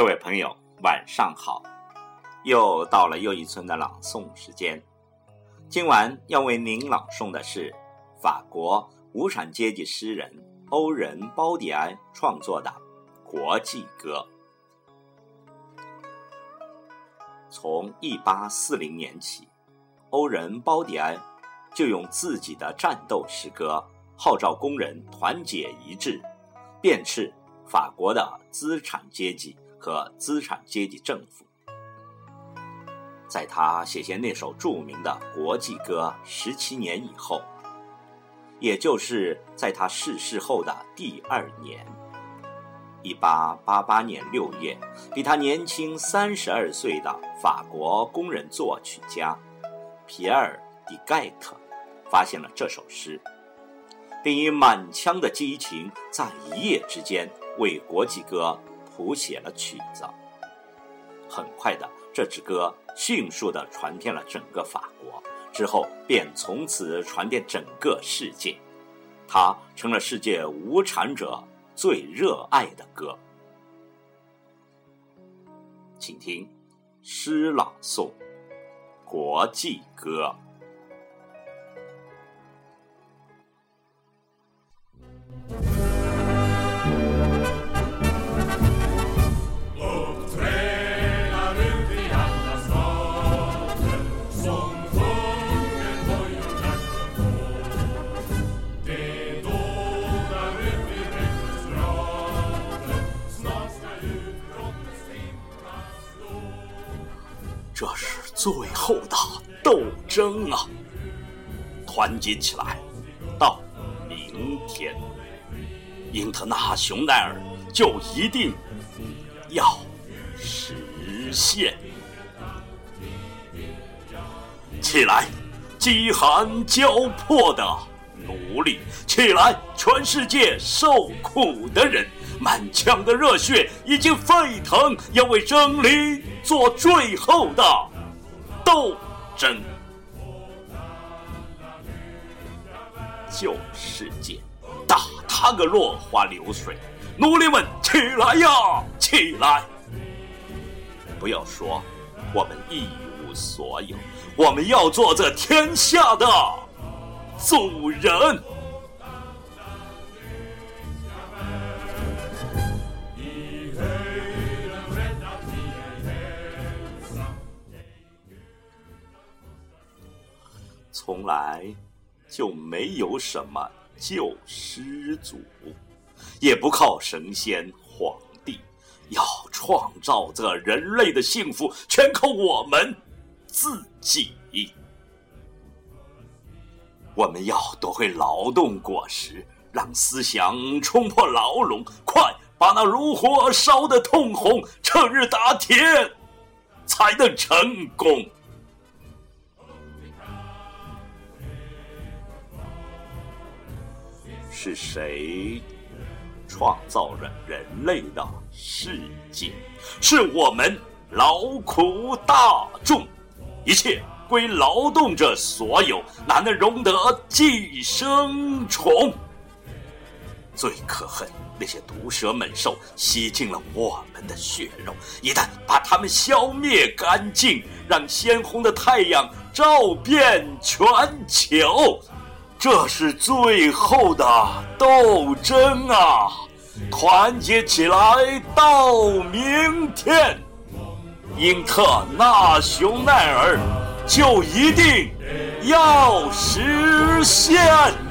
各位朋友，晚上好！又到了又一村的朗诵时间。今晚要为您朗诵的是法国无产阶级诗人欧仁·包迪埃创作的《国际歌》。从1840年起，欧仁·包迪埃就用自己的战斗诗歌号召工人团结一致，鞭笞法国的资产阶级。和资产阶级政府，在他写下那首著名的国际歌十七年以后，也就是在他逝世后的第二年，一八八八年六月，比他年轻三十二岁的法国工人作曲家皮埃尔·迪盖特发现了这首诗，并以满腔的激情，在一夜之间为国际歌。谱写了曲子，很快的，这支歌迅速的传遍了整个法国，之后便从此传遍整个世界，它成了世界无产者最热爱的歌。请听诗朗诵《国际歌》。这是最后的斗争啊！团结起来，到明天，英特纳雄耐尔就一定要实现。起来，饥寒交迫的奴隶！起来，全世界受苦的人！满腔的热血已经沸腾，要为真理做最后的斗争。旧世界，打他个落花流水！奴隶们，起来呀，起来！不要说我们一无所有，我们要做这天下的主人。从来就没有什么救世主，也不靠神仙皇帝，要创造这人类的幸福，全靠我们自己。我们要夺回劳动果实，让思想冲破牢笼，快把那炉火烧得通红，趁热打铁，才能成功。是谁创造了人类的世界？是我们劳苦大众，一切归劳动者所有，哪能容得寄生虫？最可恨那些毒蛇猛兽吸进了我们的血肉，一旦把它们消灭干净，让鲜红的太阳照遍全球。这是最后的斗争啊！团结起来，到明天，英特纳雄耐尔就一定要实现。